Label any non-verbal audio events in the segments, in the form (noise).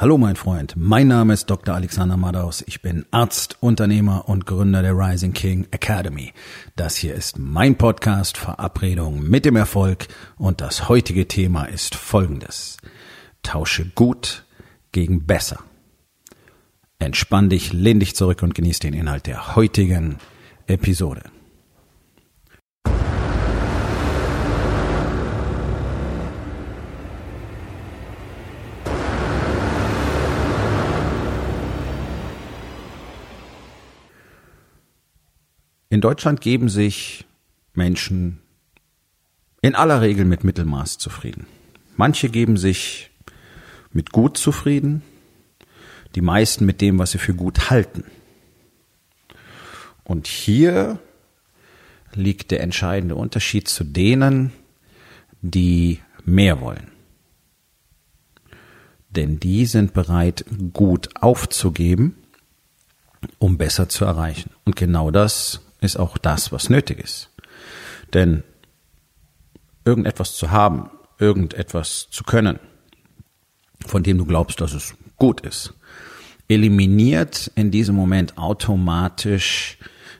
Hallo mein Freund, mein Name ist Dr. Alexander Madaus. Ich bin Arzt, Unternehmer und Gründer der Rising King Academy. Das hier ist mein Podcast Verabredung mit dem Erfolg und das heutige Thema ist folgendes. Tausche gut gegen besser. Entspann dich, lehn dich zurück und genieß den Inhalt der heutigen Episode. In Deutschland geben sich Menschen in aller Regel mit Mittelmaß zufrieden. Manche geben sich mit gut zufrieden, die meisten mit dem, was sie für gut halten. Und hier liegt der entscheidende Unterschied zu denen, die mehr wollen. Denn die sind bereit, gut aufzugeben, um besser zu erreichen. Und genau das ist auch das, was nötig ist. Denn irgendetwas zu haben, irgendetwas zu können, von dem du glaubst, dass es gut ist, eliminiert in diesem Moment automatisch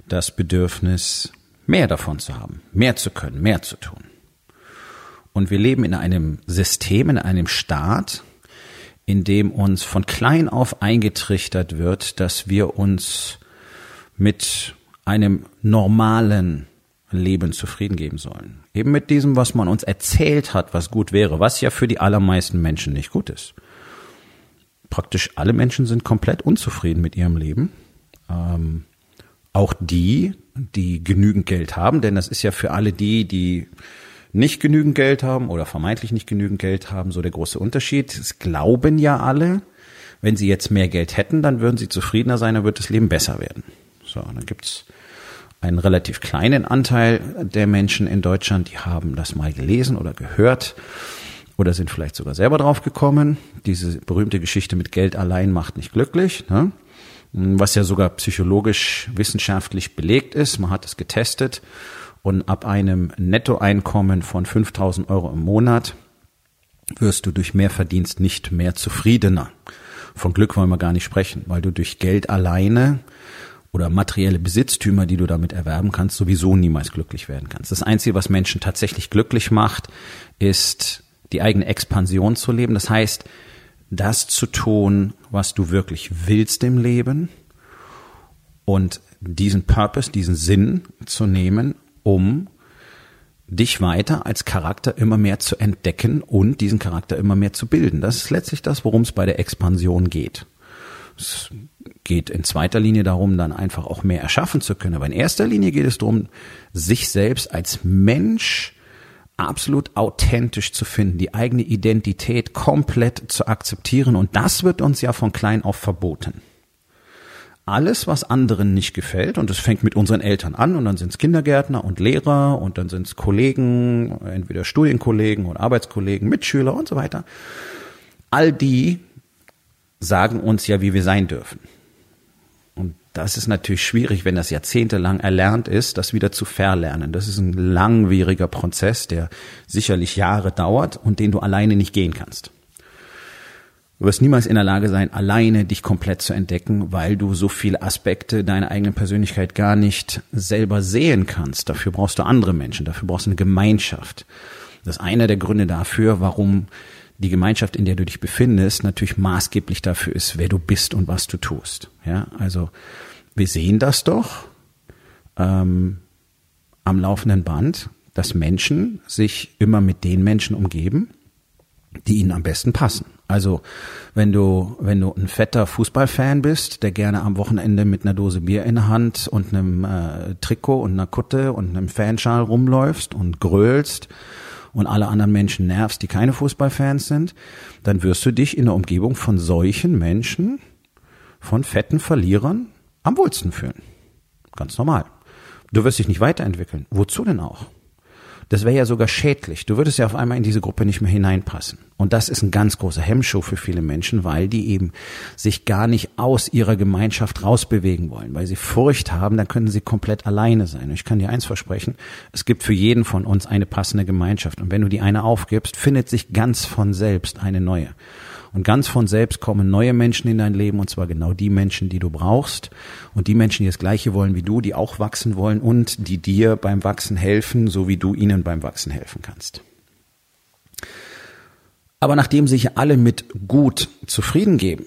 das Bedürfnis, mehr davon zu haben, mehr zu können, mehr zu tun. Und wir leben in einem System, in einem Staat, in dem uns von klein auf eingetrichtert wird, dass wir uns mit einem normalen Leben zufrieden geben sollen. Eben mit diesem, was man uns erzählt hat, was gut wäre, was ja für die allermeisten Menschen nicht gut ist. Praktisch alle Menschen sind komplett unzufrieden mit ihrem Leben. Ähm, auch die, die genügend Geld haben, denn das ist ja für alle die, die nicht genügend Geld haben oder vermeintlich nicht genügend Geld haben, so der große Unterschied. Es glauben ja alle, wenn sie jetzt mehr Geld hätten, dann würden sie zufriedener sein, dann wird das Leben besser werden. So, dann gibt's einen relativ kleinen Anteil der Menschen in Deutschland, die haben das mal gelesen oder gehört oder sind vielleicht sogar selber drauf gekommen. Diese berühmte Geschichte mit Geld allein macht nicht glücklich, ne? was ja sogar psychologisch wissenschaftlich belegt ist. Man hat es getestet und ab einem Nettoeinkommen von 5000 Euro im Monat wirst du durch mehr Verdienst nicht mehr zufriedener. Von Glück wollen wir gar nicht sprechen, weil du durch Geld alleine oder materielle Besitztümer, die du damit erwerben kannst, sowieso niemals glücklich werden kannst. Das Einzige, was Menschen tatsächlich glücklich macht, ist die eigene Expansion zu leben. Das heißt, das zu tun, was du wirklich willst im Leben und diesen Purpose, diesen Sinn zu nehmen, um dich weiter als Charakter immer mehr zu entdecken und diesen Charakter immer mehr zu bilden. Das ist letztlich das, worum es bei der Expansion geht. Es geht in zweiter Linie darum, dann einfach auch mehr erschaffen zu können. Aber in erster Linie geht es darum, sich selbst als Mensch absolut authentisch zu finden, die eigene Identität komplett zu akzeptieren. Und das wird uns ja von klein auf verboten. Alles, was anderen nicht gefällt, und es fängt mit unseren Eltern an, und dann sind es Kindergärtner und Lehrer, und dann sind es Kollegen, entweder Studienkollegen oder Arbeitskollegen, Mitschüler und so weiter. All die sagen uns ja, wie wir sein dürfen. Und das ist natürlich schwierig, wenn das jahrzehntelang erlernt ist, das wieder zu verlernen. Das ist ein langwieriger Prozess, der sicherlich Jahre dauert und den du alleine nicht gehen kannst. Du wirst niemals in der Lage sein, alleine dich komplett zu entdecken, weil du so viele Aspekte deiner eigenen Persönlichkeit gar nicht selber sehen kannst. Dafür brauchst du andere Menschen, dafür brauchst du eine Gemeinschaft. Das ist einer der Gründe dafür, warum die Gemeinschaft, in der du dich befindest, natürlich maßgeblich dafür ist, wer du bist und was du tust. Ja, also wir sehen das doch ähm, am laufenden Band, dass Menschen sich immer mit den Menschen umgeben, die ihnen am besten passen. Also wenn du wenn du ein fetter Fußballfan bist, der gerne am Wochenende mit einer Dose Bier in der Hand und einem äh, Trikot und einer Kutte und einem Fanschal rumläufst und grölst und alle anderen Menschen nervst, die keine Fußballfans sind, dann wirst du dich in der Umgebung von solchen Menschen, von fetten Verlierern, am wohlsten fühlen. Ganz normal. Du wirst dich nicht weiterentwickeln. Wozu denn auch? Das wäre ja sogar schädlich. Du würdest ja auf einmal in diese Gruppe nicht mehr hineinpassen. Und das ist ein ganz großer Hemmschuh für viele Menschen, weil die eben sich gar nicht aus ihrer Gemeinschaft rausbewegen wollen, weil sie Furcht haben, dann können sie komplett alleine sein. Und ich kann dir eins versprechen, es gibt für jeden von uns eine passende Gemeinschaft. Und wenn du die eine aufgibst, findet sich ganz von selbst eine neue. Und ganz von selbst kommen neue Menschen in dein Leben und zwar genau die Menschen, die du brauchst und die Menschen, die das Gleiche wollen wie du, die auch wachsen wollen und die dir beim Wachsen helfen, so wie du ihnen beim Wachsen helfen kannst. Aber nachdem sich alle mit gut zufrieden geben,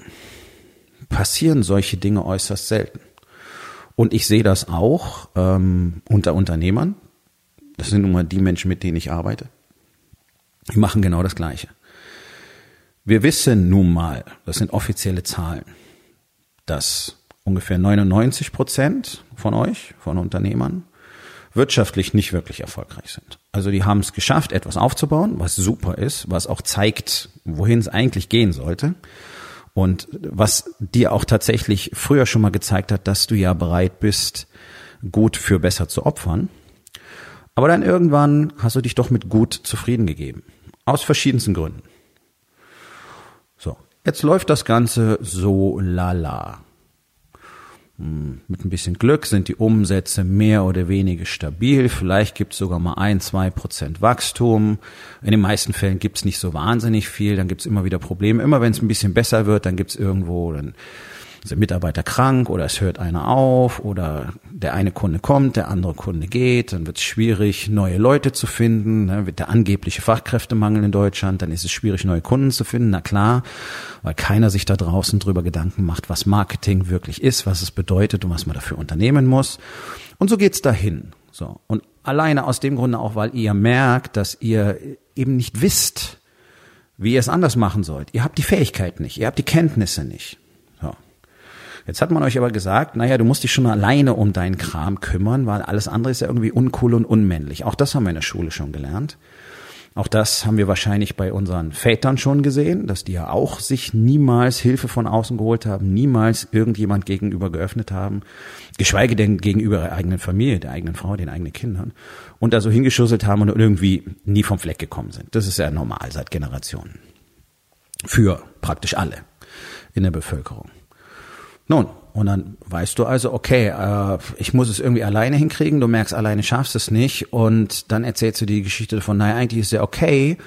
passieren solche Dinge äußerst selten. Und ich sehe das auch ähm, unter Unternehmern. Das sind nun mal die Menschen, mit denen ich arbeite. Die machen genau das Gleiche. Wir wissen nun mal, das sind offizielle Zahlen, dass ungefähr 99 Prozent von euch, von Unternehmern, wirtschaftlich nicht wirklich erfolgreich sind. Also die haben es geschafft, etwas aufzubauen, was super ist, was auch zeigt, wohin es eigentlich gehen sollte. Und was dir auch tatsächlich früher schon mal gezeigt hat, dass du ja bereit bist, gut für besser zu opfern. Aber dann irgendwann hast du dich doch mit gut zufrieden gegeben. Aus verschiedensten Gründen. Jetzt läuft das Ganze so lala. Hm, mit ein bisschen Glück sind die Umsätze mehr oder weniger stabil. Vielleicht gibt es sogar mal ein, zwei Prozent Wachstum. In den meisten Fällen gibt es nicht so wahnsinnig viel. Dann gibt es immer wieder Probleme. Immer wenn es ein bisschen besser wird, dann gibt es irgendwo, dann sind Mitarbeiter krank oder es hört einer auf oder der eine Kunde kommt, der andere Kunde geht, dann wird es schwierig, neue Leute zu finden, ne, wird der angebliche Fachkräftemangel in Deutschland, dann ist es schwierig, neue Kunden zu finden, na klar, weil keiner sich da draußen drüber Gedanken macht, was Marketing wirklich ist, was es bedeutet und was man dafür unternehmen muss. Und so geht's dahin. So. Und alleine aus dem Grunde auch, weil ihr merkt, dass ihr eben nicht wisst, wie ihr es anders machen sollt. Ihr habt die Fähigkeit nicht, ihr habt die Kenntnisse nicht. Jetzt hat man euch aber gesagt, naja, du musst dich schon alleine um deinen Kram kümmern, weil alles andere ist ja irgendwie uncool und unmännlich. Auch das haben wir in der Schule schon gelernt. Auch das haben wir wahrscheinlich bei unseren Vätern schon gesehen, dass die ja auch sich niemals Hilfe von außen geholt haben, niemals irgendjemand gegenüber geöffnet haben, geschweige denn gegenüber ihrer eigenen Familie, der eigenen Frau, den eigenen Kindern und da so hingeschusselt haben und irgendwie nie vom Fleck gekommen sind. Das ist ja normal seit Generationen. Für praktisch alle in der Bevölkerung. Nun, und dann weißt du also, okay, äh, ich muss es irgendwie alleine hinkriegen, du merkst, alleine schaffst es nicht und dann erzählst du die Geschichte von, naja, eigentlich ist ja okay,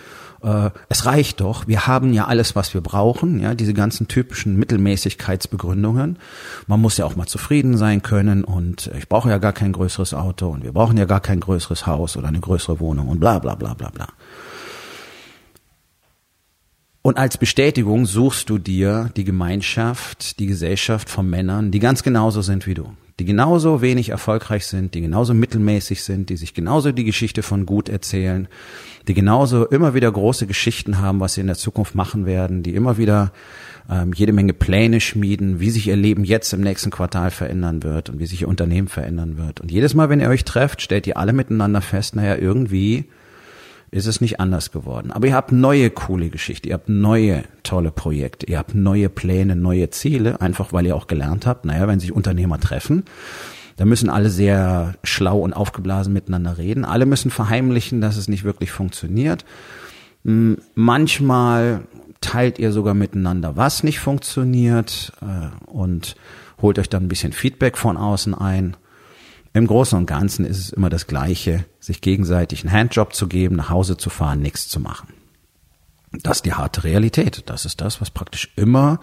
äh, es reicht doch, wir haben ja alles, was wir brauchen, ja, diese ganzen typischen Mittelmäßigkeitsbegründungen. Man muss ja auch mal zufrieden sein können und ich brauche ja gar kein größeres Auto und wir brauchen ja gar kein größeres Haus oder eine größere Wohnung und bla bla bla bla bla. Und als Bestätigung suchst du dir die Gemeinschaft, die Gesellschaft von Männern, die ganz genauso sind wie du, die genauso wenig erfolgreich sind, die genauso mittelmäßig sind, die sich genauso die Geschichte von gut erzählen, die genauso immer wieder große Geschichten haben, was sie in der Zukunft machen werden, die immer wieder ähm, jede Menge Pläne schmieden, wie sich ihr Leben jetzt im nächsten Quartal verändern wird und wie sich ihr Unternehmen verändern wird. Und jedes Mal, wenn ihr euch trefft, stellt ihr alle miteinander fest, naja, irgendwie ist es nicht anders geworden. Aber ihr habt neue coole Geschichte, ihr habt neue tolle Projekte, ihr habt neue Pläne, neue Ziele, einfach weil ihr auch gelernt habt, naja, wenn sich Unternehmer treffen, da müssen alle sehr schlau und aufgeblasen miteinander reden. Alle müssen verheimlichen, dass es nicht wirklich funktioniert. Hm, manchmal teilt ihr sogar miteinander, was nicht funktioniert äh, und holt euch dann ein bisschen Feedback von außen ein. Im Großen und Ganzen ist es immer das Gleiche, sich gegenseitig einen Handjob zu geben, nach Hause zu fahren, nichts zu machen. Das ist die harte Realität. Das ist das, was praktisch immer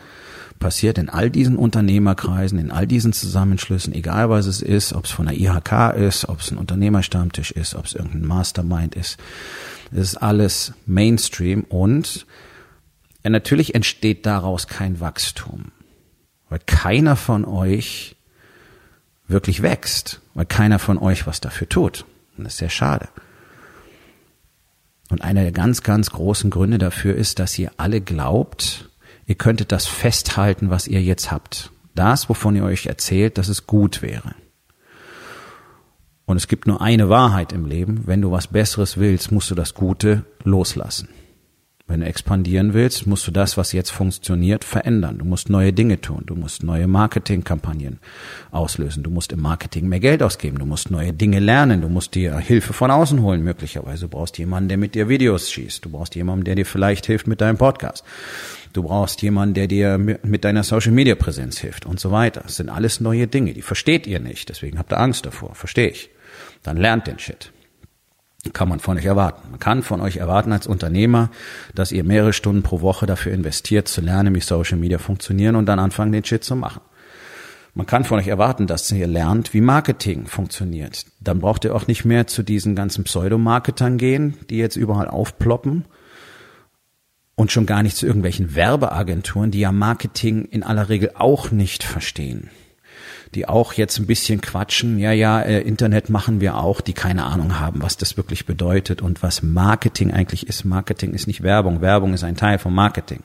passiert in all diesen Unternehmerkreisen, in all diesen Zusammenschlüssen, egal was es ist, ob es von der IHK ist, ob es ein Unternehmerstammtisch ist, ob es irgendein Mastermind ist. Es ist alles Mainstream und natürlich entsteht daraus kein Wachstum, weil keiner von euch wirklich wächst, weil keiner von euch was dafür tut. Und das ist sehr schade. Und einer der ganz, ganz großen Gründe dafür ist, dass ihr alle glaubt, ihr könntet das festhalten, was ihr jetzt habt. Das, wovon ihr euch erzählt, dass es gut wäre. Und es gibt nur eine Wahrheit im Leben. Wenn du was Besseres willst, musst du das Gute loslassen. Wenn du expandieren willst, musst du das, was jetzt funktioniert, verändern. Du musst neue Dinge tun. Du musst neue Marketingkampagnen auslösen. Du musst im Marketing mehr Geld ausgeben. Du musst neue Dinge lernen. Du musst dir Hilfe von außen holen, möglicherweise. Du brauchst jemanden, der mit dir Videos schießt. Du brauchst jemanden, der dir vielleicht hilft mit deinem Podcast. Du brauchst jemanden, der dir mit deiner Social Media Präsenz hilft und so weiter. Das sind alles neue Dinge. Die versteht ihr nicht. Deswegen habt ihr Angst davor. Verstehe ich. Dann lernt den Shit. Kann man von euch erwarten. Man kann von euch erwarten als Unternehmer, dass ihr mehrere Stunden pro Woche dafür investiert, zu lernen, wie Social Media funktionieren und dann anfangen, den Shit zu machen. Man kann von euch erwarten, dass ihr lernt, wie Marketing funktioniert. Dann braucht ihr auch nicht mehr zu diesen ganzen Pseudomarketern gehen, die jetzt überall aufploppen. Und schon gar nicht zu irgendwelchen Werbeagenturen, die ja Marketing in aller Regel auch nicht verstehen die auch jetzt ein bisschen quatschen, ja, ja, äh, Internet machen wir auch, die keine Ahnung haben, was das wirklich bedeutet und was Marketing eigentlich ist. Marketing ist nicht Werbung, Werbung ist ein Teil von Marketing.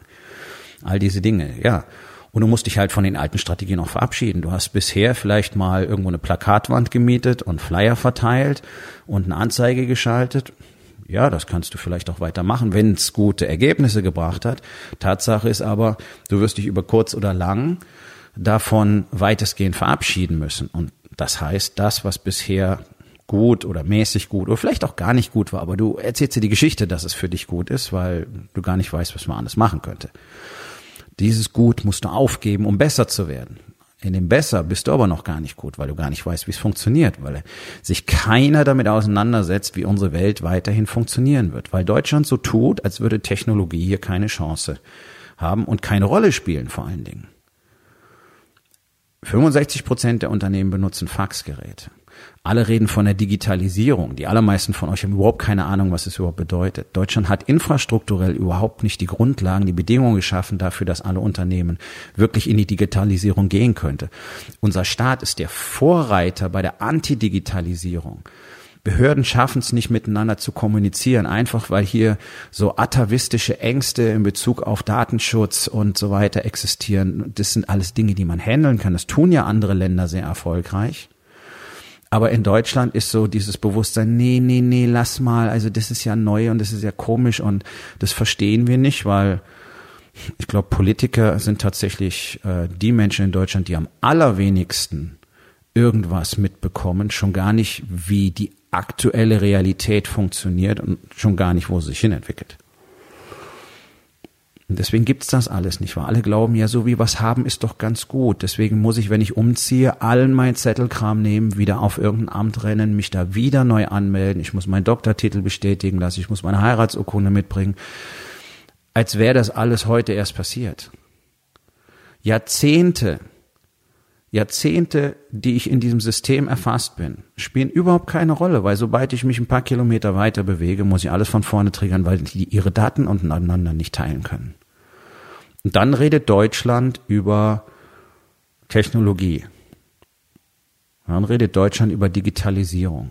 All diese Dinge, ja. Und du musst dich halt von den alten Strategien auch verabschieden. Du hast bisher vielleicht mal irgendwo eine Plakatwand gemietet und Flyer verteilt und eine Anzeige geschaltet. Ja, das kannst du vielleicht auch weitermachen, wenn es gute Ergebnisse gebracht hat. Tatsache ist aber, du wirst dich über kurz oder lang davon weitestgehend verabschieden müssen. Und das heißt, das, was bisher gut oder mäßig gut oder vielleicht auch gar nicht gut war, aber du erzählst dir die Geschichte, dass es für dich gut ist, weil du gar nicht weißt, was man anders machen könnte. Dieses Gut musst du aufgeben, um besser zu werden. In dem Besser bist du aber noch gar nicht gut, weil du gar nicht weißt, wie es funktioniert, weil sich keiner damit auseinandersetzt, wie unsere Welt weiterhin funktionieren wird, weil Deutschland so tut, als würde Technologie hier keine Chance haben und keine Rolle spielen vor allen Dingen. 65 Prozent der Unternehmen benutzen Faxgeräte. Alle reden von der Digitalisierung. Die allermeisten von euch haben überhaupt keine Ahnung, was es überhaupt bedeutet. Deutschland hat infrastrukturell überhaupt nicht die Grundlagen, die Bedingungen geschaffen dafür, dass alle Unternehmen wirklich in die Digitalisierung gehen könnte. Unser Staat ist der Vorreiter bei der Antidigitalisierung. Behörden schaffen es nicht miteinander zu kommunizieren, einfach weil hier so atavistische Ängste in Bezug auf Datenschutz und so weiter existieren. Das sind alles Dinge, die man handeln kann. Das tun ja andere Länder sehr erfolgreich. Aber in Deutschland ist so dieses Bewusstsein, nee, nee, nee, lass mal, also das ist ja neu und das ist ja komisch und das verstehen wir nicht, weil ich glaube, Politiker sind tatsächlich äh, die Menschen in Deutschland, die am allerwenigsten irgendwas mitbekommen, schon gar nicht, wie die aktuelle Realität funktioniert und schon gar nicht, wo sie sich hinentwickelt. Und deswegen gibt's das alles nicht, weil alle glauben ja, so wie was haben ist doch ganz gut. Deswegen muss ich, wenn ich umziehe, allen mein Zettelkram nehmen, wieder auf irgendein Amt rennen, mich da wieder neu anmelden. Ich muss meinen Doktortitel bestätigen lassen, ich muss meine Heiratsurkunde mitbringen. Als wäre das alles heute erst passiert. Jahrzehnte Jahrzehnte, die ich in diesem System erfasst bin, spielen überhaupt keine Rolle, weil sobald ich mich ein paar Kilometer weiter bewege, muss ich alles von vorne triggern, weil die ihre Daten untereinander nicht teilen können. Und dann redet Deutschland über Technologie. Dann redet Deutschland über Digitalisierung.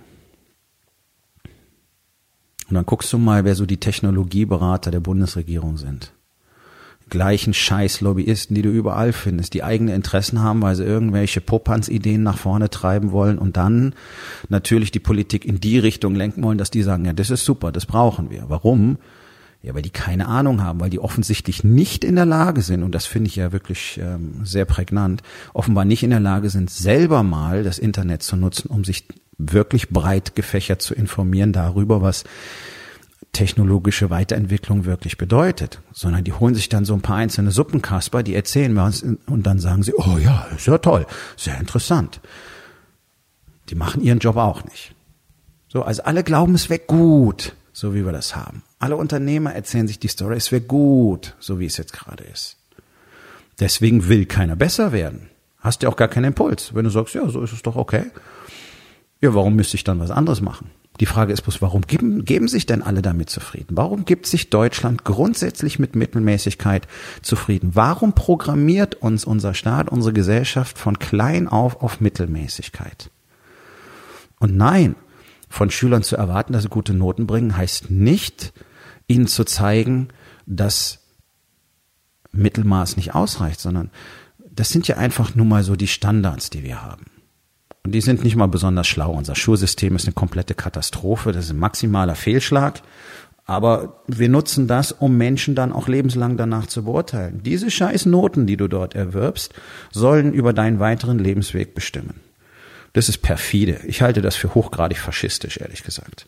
Und dann guckst du mal, wer so die Technologieberater der Bundesregierung sind gleichen scheiß Lobbyisten, die du überall findest, die eigene Interessen haben, weil sie irgendwelche Popanz-Ideen nach vorne treiben wollen und dann natürlich die Politik in die Richtung lenken wollen, dass die sagen, ja, das ist super, das brauchen wir. Warum? Ja, weil die keine Ahnung haben, weil die offensichtlich nicht in der Lage sind, und das finde ich ja wirklich ähm, sehr prägnant, offenbar nicht in der Lage sind, selber mal das Internet zu nutzen, um sich wirklich breit gefächert zu informieren darüber, was technologische Weiterentwicklung wirklich bedeutet, sondern die holen sich dann so ein paar einzelne Suppenkasper, die erzählen was und dann sagen sie, oh ja, ist ja toll, sehr interessant. Die machen ihren Job auch nicht. So, also alle glauben, es wäre gut, so wie wir das haben. Alle Unternehmer erzählen sich die Story, es wäre gut, so wie es jetzt gerade ist. Deswegen will keiner besser werden. Hast du auch gar keinen Impuls. Wenn du sagst, ja, so ist es doch okay. Ja, warum müsste ich dann was anderes machen? Die Frage ist bloß, warum geben, geben sich denn alle damit zufrieden? Warum gibt sich Deutschland grundsätzlich mit Mittelmäßigkeit zufrieden? Warum programmiert uns unser Staat, unsere Gesellschaft von klein auf auf Mittelmäßigkeit? Und nein, von Schülern zu erwarten, dass sie gute Noten bringen, heißt nicht, ihnen zu zeigen, dass Mittelmaß nicht ausreicht, sondern das sind ja einfach nur mal so die Standards, die wir haben. Und die sind nicht mal besonders schlau. Unser Schulsystem ist eine komplette Katastrophe. Das ist ein maximaler Fehlschlag. Aber wir nutzen das, um Menschen dann auch lebenslang danach zu beurteilen. Diese scheiß Noten, die du dort erwirbst, sollen über deinen weiteren Lebensweg bestimmen. Das ist perfide. Ich halte das für hochgradig faschistisch, ehrlich gesagt.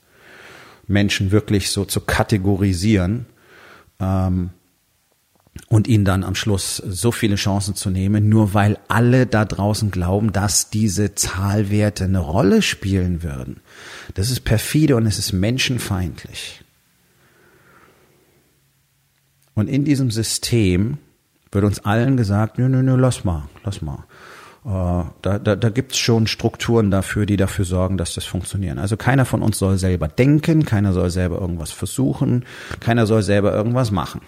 Menschen wirklich so zu kategorisieren, ähm, und ihnen dann am Schluss so viele Chancen zu nehmen, nur weil alle da draußen glauben, dass diese Zahlwerte eine Rolle spielen würden. Das ist perfide und es ist menschenfeindlich. Und in diesem System wird uns allen gesagt, nö, nö, nö, lass mal, lass mal. Äh, da, da, da gibt es schon Strukturen dafür, die dafür sorgen, dass das funktioniert. Also keiner von uns soll selber denken, keiner soll selber irgendwas versuchen, keiner soll selber irgendwas machen.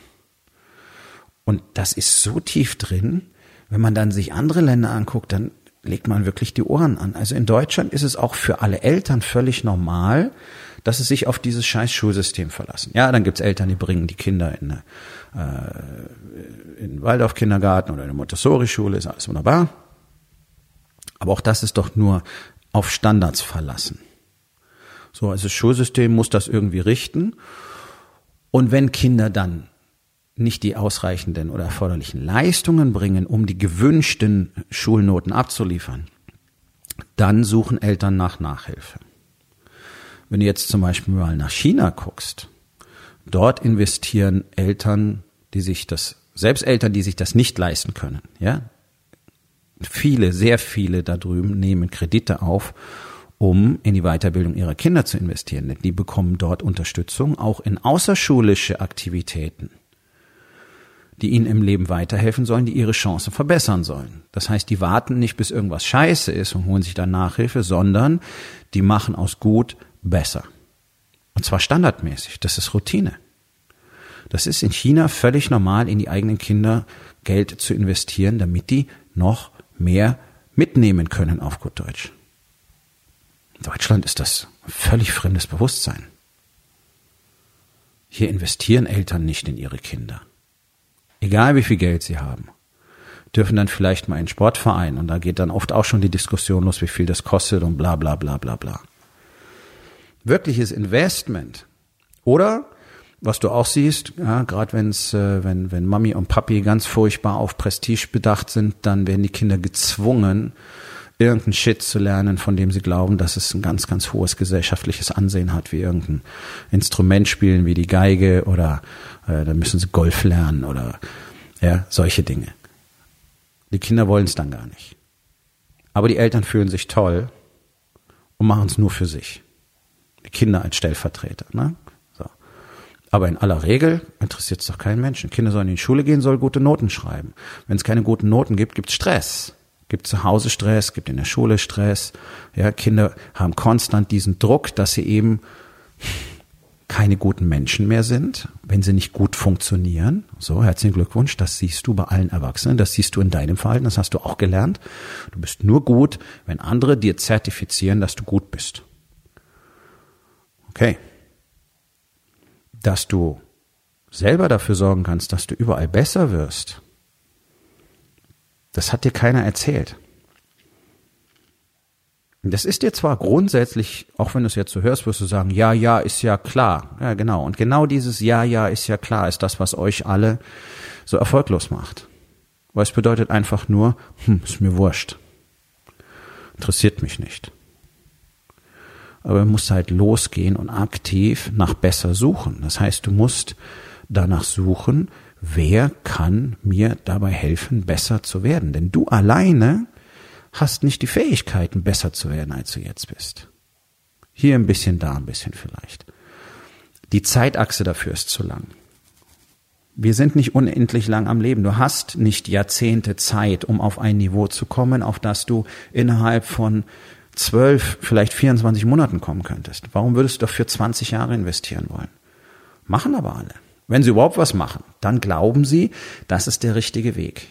Und das ist so tief drin, wenn man dann sich andere Länder anguckt, dann legt man wirklich die Ohren an. Also in Deutschland ist es auch für alle Eltern völlig normal, dass sie sich auf dieses scheiß Schulsystem verlassen. Ja, dann gibt's Eltern, die bringen die Kinder in, äh, in Waldorf-Kindergarten oder in eine Montessori-Schule, ist alles wunderbar. Aber auch das ist doch nur auf Standards verlassen. So, also das Schulsystem muss das irgendwie richten. Und wenn Kinder dann nicht die ausreichenden oder erforderlichen Leistungen bringen, um die gewünschten Schulnoten abzuliefern, dann suchen Eltern nach Nachhilfe. Wenn du jetzt zum Beispiel mal nach China guckst, dort investieren Eltern, die sich das, selbst Eltern, die sich das nicht leisten können, ja, viele, sehr viele da drüben nehmen Kredite auf, um in die Weiterbildung ihrer Kinder zu investieren. Die bekommen dort Unterstützung, auch in außerschulische Aktivitäten, die ihnen im Leben weiterhelfen sollen, die ihre Chancen verbessern sollen. Das heißt, die warten nicht, bis irgendwas scheiße ist und holen sich dann Nachhilfe, sondern die machen aus gut besser. Und zwar standardmäßig. Das ist Routine. Das ist in China völlig normal, in die eigenen Kinder Geld zu investieren, damit die noch mehr mitnehmen können auf gut Deutsch. In Deutschland ist das völlig fremdes Bewusstsein. Hier investieren Eltern nicht in ihre Kinder. Egal wie viel Geld sie haben. Dürfen dann vielleicht mal in Sportverein und da geht dann oft auch schon die Diskussion los, wie viel das kostet und bla bla bla bla bla. Wirkliches Investment. Oder was du auch siehst, ja, gerade wenn's, äh, wenn, wenn Mami und Papi ganz furchtbar auf Prestige bedacht sind, dann werden die Kinder gezwungen, irgendeinen Shit zu lernen, von dem sie glauben, dass es ein ganz, ganz hohes gesellschaftliches Ansehen hat, wie irgendein Instrument spielen, wie die Geige oder äh, da müssen sie Golf lernen oder ja, solche Dinge. Die Kinder wollen es dann gar nicht. Aber die Eltern fühlen sich toll und machen es nur für sich. Die Kinder als Stellvertreter. Ne? Aber in aller Regel interessiert es doch keinen Menschen. Kinder sollen in die Schule gehen, soll gute Noten schreiben. Wenn es keine guten Noten gibt, gibt es Stress. Gibt zu Hause Stress, gibt in der Schule Stress. Ja, Kinder haben konstant diesen Druck, dass sie eben keine guten Menschen mehr sind, wenn sie nicht gut funktionieren. So, herzlichen Glückwunsch, das siehst du bei allen Erwachsenen, das siehst du in deinem Verhalten, das hast du auch gelernt. Du bist nur gut, wenn andere dir zertifizieren, dass du gut bist. Okay dass du selber dafür sorgen kannst, dass du überall besser wirst, das hat dir keiner erzählt. Das ist dir zwar grundsätzlich, auch wenn du es jetzt so hörst, wirst du sagen, ja, ja, ist ja klar. Ja, genau. Und genau dieses Ja, ja, ist ja klar, ist das, was euch alle so erfolglos macht. Weil es bedeutet einfach nur, hm, ist mir wurscht. Interessiert mich nicht aber du musst halt losgehen und aktiv nach besser suchen. Das heißt, du musst danach suchen, wer kann mir dabei helfen, besser zu werden. Denn du alleine hast nicht die Fähigkeiten, besser zu werden, als du jetzt bist. Hier ein bisschen, da ein bisschen vielleicht. Die Zeitachse dafür ist zu lang. Wir sind nicht unendlich lang am Leben. Du hast nicht Jahrzehnte Zeit, um auf ein Niveau zu kommen, auf das du innerhalb von zwölf, vielleicht 24 Monaten kommen könntest. Warum würdest du dafür 20 Jahre investieren wollen? Machen aber alle. Wenn sie überhaupt was machen, dann glauben sie, das ist der richtige Weg.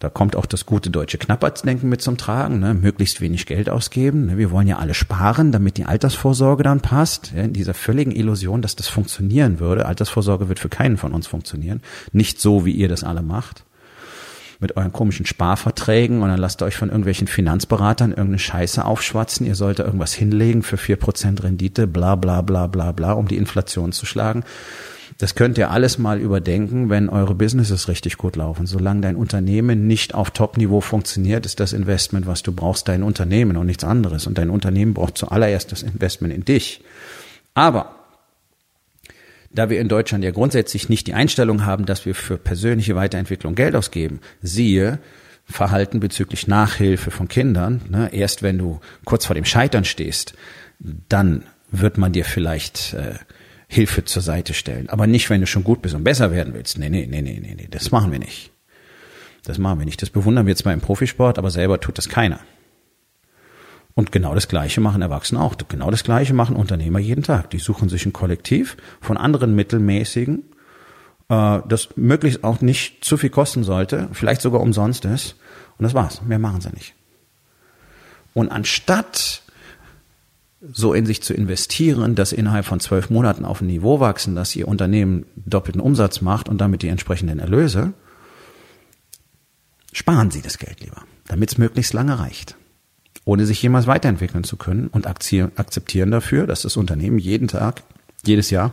Da kommt auch das gute deutsche Knappertsdenken mit zum Tragen, ne? möglichst wenig Geld ausgeben. Ne? Wir wollen ja alle sparen, damit die Altersvorsorge dann passt. Ja? In dieser völligen Illusion, dass das funktionieren würde. Altersvorsorge wird für keinen von uns funktionieren. Nicht so, wie ihr das alle macht mit euren komischen Sparverträgen und dann lasst ihr euch von irgendwelchen Finanzberatern irgendeine Scheiße aufschwatzen. Ihr sollt irgendwas hinlegen für vier Prozent Rendite, bla bla bla bla bla, um die Inflation zu schlagen. Das könnt ihr alles mal überdenken, wenn eure Businesses richtig gut laufen. Solange dein Unternehmen nicht auf Top-Niveau funktioniert, ist das Investment, was du brauchst, dein Unternehmen und nichts anderes. Und dein Unternehmen braucht zuallererst das Investment in dich. Aber da wir in Deutschland ja grundsätzlich nicht die Einstellung haben, dass wir für persönliche Weiterentwicklung Geld ausgeben, siehe Verhalten bezüglich Nachhilfe von Kindern, ne, erst wenn du kurz vor dem Scheitern stehst, dann wird man dir vielleicht äh, Hilfe zur Seite stellen. Aber nicht, wenn du schon gut bist und besser werden willst. Nee, nee, nee, nee, nee, nee, das machen wir nicht. Das machen wir nicht. Das bewundern wir zwar im Profisport, aber selber tut das keiner. Und genau das Gleiche machen Erwachsene auch. Genau das Gleiche machen Unternehmer jeden Tag. Die suchen sich ein Kollektiv von anderen mittelmäßigen, äh, das möglichst auch nicht zu viel kosten sollte, vielleicht sogar umsonst ist. Und das war's. Mehr machen sie nicht. Und anstatt so in sich zu investieren, dass innerhalb von zwölf Monaten auf ein Niveau wachsen, dass ihr Unternehmen doppelten Umsatz macht und damit die entsprechenden Erlöse, sparen Sie das Geld lieber, damit es möglichst lange reicht ohne sich jemals weiterentwickeln zu können und akzeptieren dafür, dass das Unternehmen jeden Tag, jedes Jahr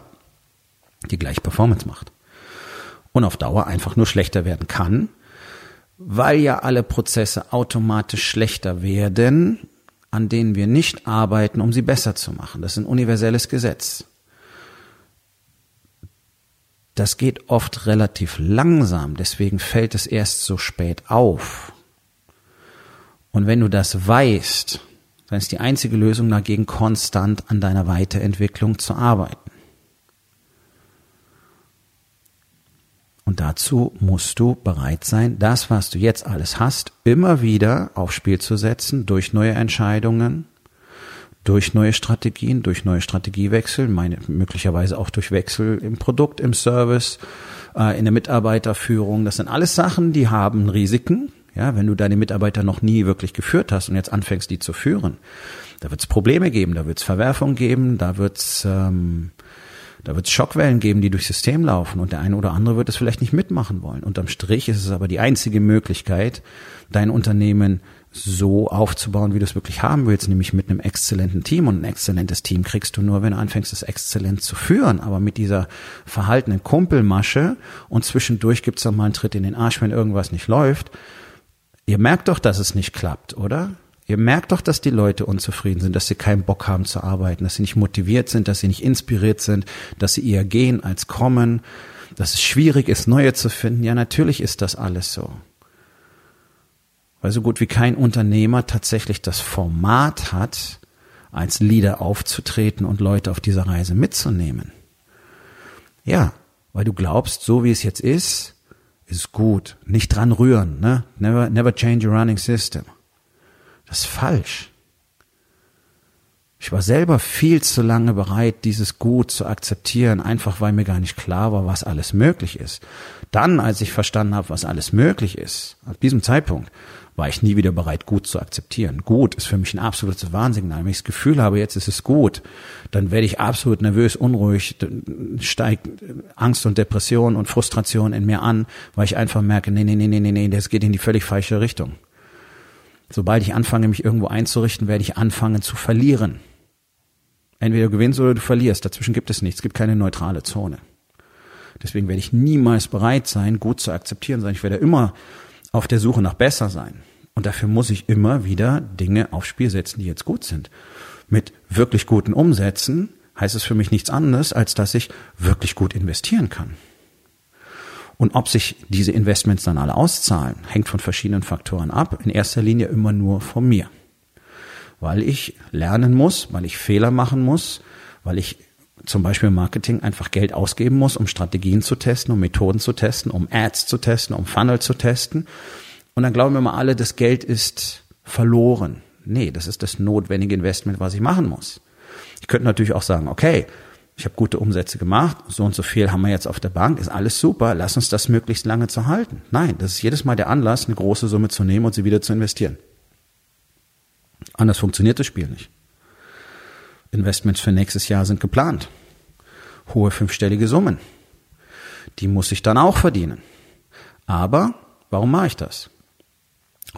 die gleiche Performance macht. Und auf Dauer einfach nur schlechter werden kann, weil ja alle Prozesse automatisch schlechter werden, an denen wir nicht arbeiten, um sie besser zu machen. Das ist ein universelles Gesetz. Das geht oft relativ langsam, deswegen fällt es erst so spät auf. Und wenn du das weißt, dann ist die einzige Lösung dagegen, konstant an deiner Weiterentwicklung zu arbeiten. Und dazu musst du bereit sein, das, was du jetzt alles hast, immer wieder aufs Spiel zu setzen durch neue Entscheidungen, durch neue Strategien, durch neue Strategiewechsel, meine, möglicherweise auch durch Wechsel im Produkt, im Service, äh, in der Mitarbeiterführung. Das sind alles Sachen, die haben Risiken, ja, wenn du deine Mitarbeiter noch nie wirklich geführt hast und jetzt anfängst, die zu führen, da wird es Probleme geben, da wird es Verwerfungen geben, da wird es ähm, da wird es Schockwellen geben, die durchs System laufen und der eine oder andere wird es vielleicht nicht mitmachen wollen. Unterm Strich ist es aber die einzige Möglichkeit, dein Unternehmen so aufzubauen, wie du es wirklich haben willst, nämlich mit einem exzellenten Team. Und ein exzellentes Team kriegst du nur, wenn du anfängst, es exzellent zu führen. Aber mit dieser verhaltenen Kumpelmasche und zwischendurch gibt's dann mal einen Tritt in den Arsch, wenn irgendwas nicht läuft, Ihr merkt doch, dass es nicht klappt, oder? Ihr merkt doch, dass die Leute unzufrieden sind, dass sie keinen Bock haben zu arbeiten, dass sie nicht motiviert sind, dass sie nicht inspiriert sind, dass sie eher gehen als kommen, dass es schwierig ist, neue zu finden. Ja, natürlich ist das alles so. Weil so gut wie kein Unternehmer tatsächlich das Format hat, als Leader aufzutreten und Leute auf dieser Reise mitzunehmen. Ja, weil du glaubst, so wie es jetzt ist, ist gut. Nicht dran rühren, ne? Never, never change a running system. Das ist falsch. Ich war selber viel zu lange bereit, dieses Gut zu akzeptieren, einfach weil mir gar nicht klar war, was alles möglich ist. Dann, als ich verstanden habe, was alles möglich ist, ab diesem Zeitpunkt, war ich nie wieder bereit, gut zu akzeptieren. Gut ist für mich ein absolutes Warnsignal. Wenn ich das Gefühl habe, jetzt ist es gut, dann werde ich absolut nervös, unruhig, steigt Angst und Depression und Frustration in mir an, weil ich einfach merke, nee, nee, nee, nee, nee, nee, das geht in die völlig falsche Richtung. Sobald ich anfange, mich irgendwo einzurichten, werde ich anfangen zu verlieren. Entweder du gewinnst oder du verlierst. Dazwischen gibt es nichts. Es gibt keine neutrale Zone. Deswegen werde ich niemals bereit sein, gut zu akzeptieren, sondern ich werde immer auf der Suche nach besser sein. Und dafür muss ich immer wieder Dinge aufs Spiel setzen, die jetzt gut sind. Mit wirklich guten Umsätzen heißt es für mich nichts anderes, als dass ich wirklich gut investieren kann. Und ob sich diese Investments dann alle auszahlen, hängt von verschiedenen Faktoren ab. In erster Linie immer nur von mir. Weil ich lernen muss, weil ich Fehler machen muss, weil ich zum Beispiel im Marketing einfach Geld ausgeben muss, um Strategien zu testen, um Methoden zu testen, um Ads zu testen, um Funnel zu testen. Und dann glauben wir mal alle, das Geld ist verloren. Nee, das ist das notwendige Investment, was ich machen muss. Ich könnte natürlich auch sagen, okay, ich habe gute Umsätze gemacht, so und so viel haben wir jetzt auf der Bank, ist alles super, lass uns das möglichst lange zu halten. Nein, das ist jedes Mal der Anlass, eine große Summe zu nehmen und sie wieder zu investieren. Anders funktioniert das Spiel nicht. Investments für nächstes Jahr sind geplant. Hohe fünfstellige Summen. Die muss ich dann auch verdienen. Aber warum mache ich das?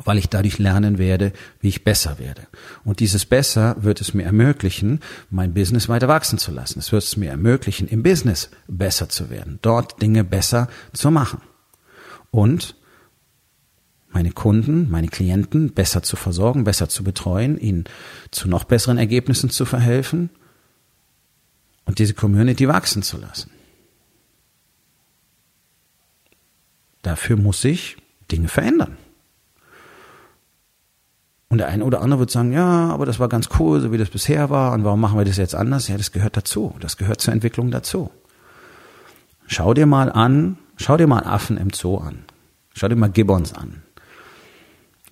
Weil ich dadurch lernen werde, wie ich besser werde. Und dieses Besser wird es mir ermöglichen, mein Business weiter wachsen zu lassen. Es wird es mir ermöglichen, im Business besser zu werden, dort Dinge besser zu machen. Und meine Kunden, meine Klienten besser zu versorgen, besser zu betreuen, ihnen zu noch besseren Ergebnissen zu verhelfen und diese Community wachsen zu lassen. Dafür muss ich Dinge verändern. Und der eine oder andere wird sagen, ja, aber das war ganz cool, so wie das bisher war, und warum machen wir das jetzt anders? Ja, das gehört dazu. Das gehört zur Entwicklung dazu. Schau dir mal an, schau dir mal Affen im Zoo an. Schau dir mal Gibbons an.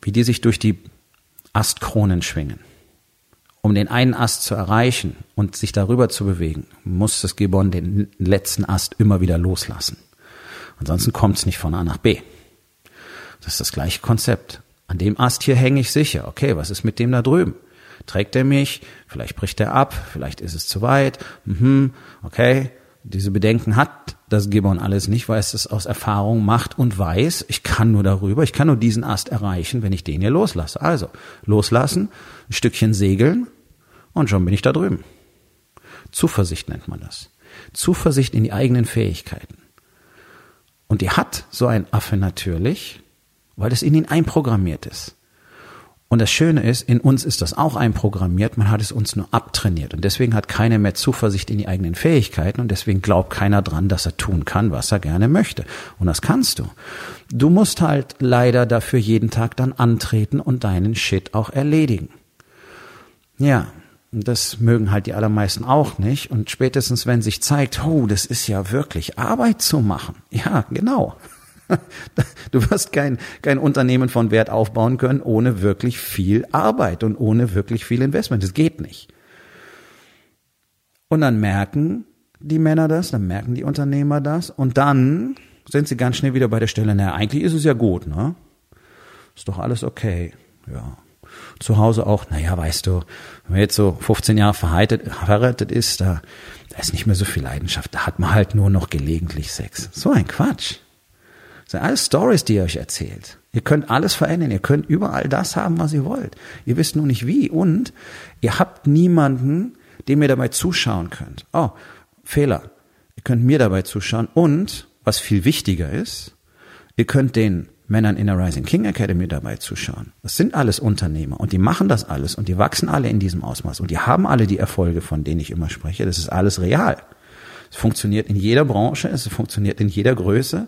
Wie die sich durch die Astkronen schwingen. Um den einen Ast zu erreichen und sich darüber zu bewegen, muss das Gibbon den letzten Ast immer wieder loslassen. Ansonsten kommt es nicht von A nach B. Das ist das gleiche Konzept. An dem Ast hier hänge ich sicher. Okay, was ist mit dem da drüben? Trägt er mich? Vielleicht bricht er ab, vielleicht ist es zu weit. Mhm, okay, diese Bedenken hat das Gibbon alles nicht, weil es es aus Erfahrung macht und weiß, ich kann nur darüber, ich kann nur diesen Ast erreichen, wenn ich den hier loslasse. Also, loslassen, ein Stückchen segeln und schon bin ich da drüben. Zuversicht nennt man das. Zuversicht in die eigenen Fähigkeiten. Und die hat so ein Affe natürlich, weil das in ihn einprogrammiert ist. Und das Schöne ist, in uns ist das auch einprogrammiert, man hat es uns nur abtrainiert. Und deswegen hat keiner mehr Zuversicht in die eigenen Fähigkeiten und deswegen glaubt keiner dran, dass er tun kann, was er gerne möchte. Und das kannst du. Du musst halt leider dafür jeden Tag dann antreten und deinen Shit auch erledigen. Ja, das mögen halt die allermeisten auch nicht. Und spätestens, wenn sich zeigt, oh, das ist ja wirklich Arbeit zu machen. Ja, genau. (laughs) Du wirst kein, kein Unternehmen von Wert aufbauen können ohne wirklich viel Arbeit und ohne wirklich viel Investment. Das geht nicht. Und dann merken die Männer das, dann merken die Unternehmer das und dann sind sie ganz schnell wieder bei der Stelle, naja, eigentlich ist es ja gut, ne? Ist doch alles okay. Ja. Zu Hause auch, naja, weißt du, wenn man jetzt so 15 Jahre verheiratet, verheiratet ist, da, da ist nicht mehr so viel Leidenschaft, da hat man halt nur noch gelegentlich Sex. So ein Quatsch. Sind alles Stories, die ihr euch erzählt. Ihr könnt alles verändern. Ihr könnt überall das haben, was ihr wollt. Ihr wisst nur nicht wie. Und ihr habt niemanden, dem ihr dabei zuschauen könnt. Oh, Fehler. Ihr könnt mir dabei zuschauen. Und, was viel wichtiger ist, ihr könnt den Männern in der Rising King Academy dabei zuschauen. Das sind alles Unternehmer und die machen das alles und die wachsen alle in diesem Ausmaß und die haben alle die Erfolge, von denen ich immer spreche. Das ist alles real. Es funktioniert in jeder Branche, es funktioniert in jeder Größe.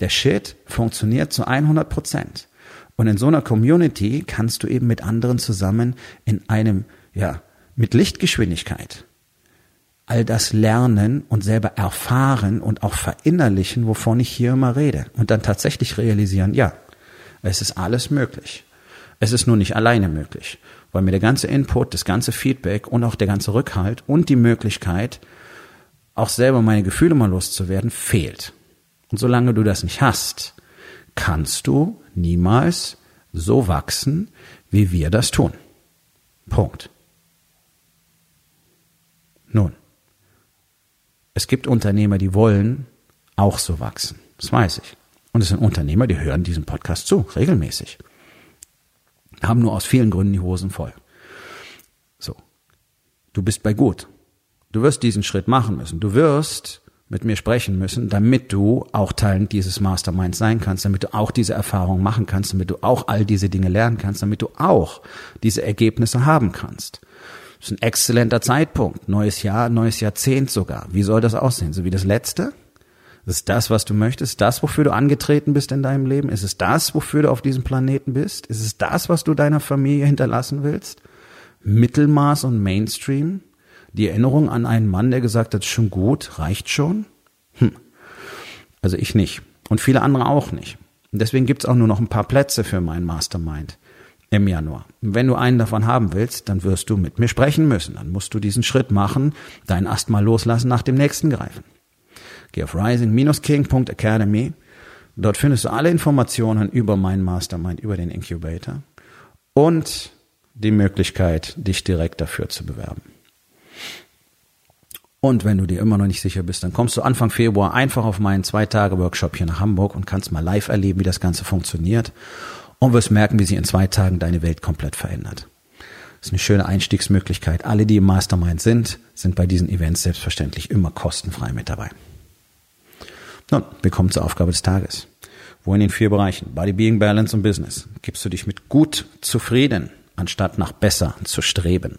Der Shit funktioniert zu 100 Prozent. Und in so einer Community kannst du eben mit anderen zusammen in einem, ja, mit Lichtgeschwindigkeit all das lernen und selber erfahren und auch verinnerlichen, wovon ich hier immer rede. Und dann tatsächlich realisieren, ja, es ist alles möglich. Es ist nur nicht alleine möglich, weil mir der ganze Input, das ganze Feedback und auch der ganze Rückhalt und die Möglichkeit, auch selber meine Gefühle mal loszuwerden, fehlt. Und solange du das nicht hast, kannst du niemals so wachsen, wie wir das tun. Punkt. Nun, es gibt Unternehmer, die wollen auch so wachsen. Das weiß ich. Und es sind Unternehmer, die hören diesen Podcast zu, regelmäßig. Haben nur aus vielen Gründen die Hosen voll. So. Du bist bei gut. Du wirst diesen Schritt machen müssen. Du wirst mit mir sprechen müssen, damit du auch Teil dieses Masterminds sein kannst, damit du auch diese Erfahrungen machen kannst, damit du auch all diese Dinge lernen kannst, damit du auch diese Ergebnisse haben kannst. Das ist ein exzellenter Zeitpunkt. Neues Jahr, neues Jahrzehnt sogar. Wie soll das aussehen? So wie das letzte? Ist das, was du möchtest? Das, wofür du angetreten bist in deinem Leben? Ist es das, wofür du auf diesem Planeten bist? Ist es das, was du deiner Familie hinterlassen willst? Mittelmaß und Mainstream? Die Erinnerung an einen Mann, der gesagt hat, schon gut, reicht schon? Hm. Also ich nicht. Und viele andere auch nicht. Und deswegen gibt's auch nur noch ein paar Plätze für mein Mastermind im Januar. Wenn du einen davon haben willst, dann wirst du mit mir sprechen müssen. Dann musst du diesen Schritt machen, deinen Ast mal loslassen, nach dem nächsten greifen. Geh auf rising-king.academy. Dort findest du alle Informationen über meinen Mastermind, über den Incubator und die Möglichkeit, dich direkt dafür zu bewerben. Und wenn du dir immer noch nicht sicher bist, dann kommst du Anfang Februar einfach auf meinen Zwei-Tage-Workshop hier nach Hamburg und kannst mal live erleben, wie das Ganze funktioniert und wirst merken, wie sich in zwei Tagen deine Welt komplett verändert. Das ist eine schöne Einstiegsmöglichkeit. Alle, die im Mastermind sind, sind bei diesen Events selbstverständlich immer kostenfrei mit dabei. Nun, wir kommen zur Aufgabe des Tages. Wo in den vier Bereichen Body, Being, Balance und Business gibst du dich mit gut zufrieden, anstatt nach besser zu streben?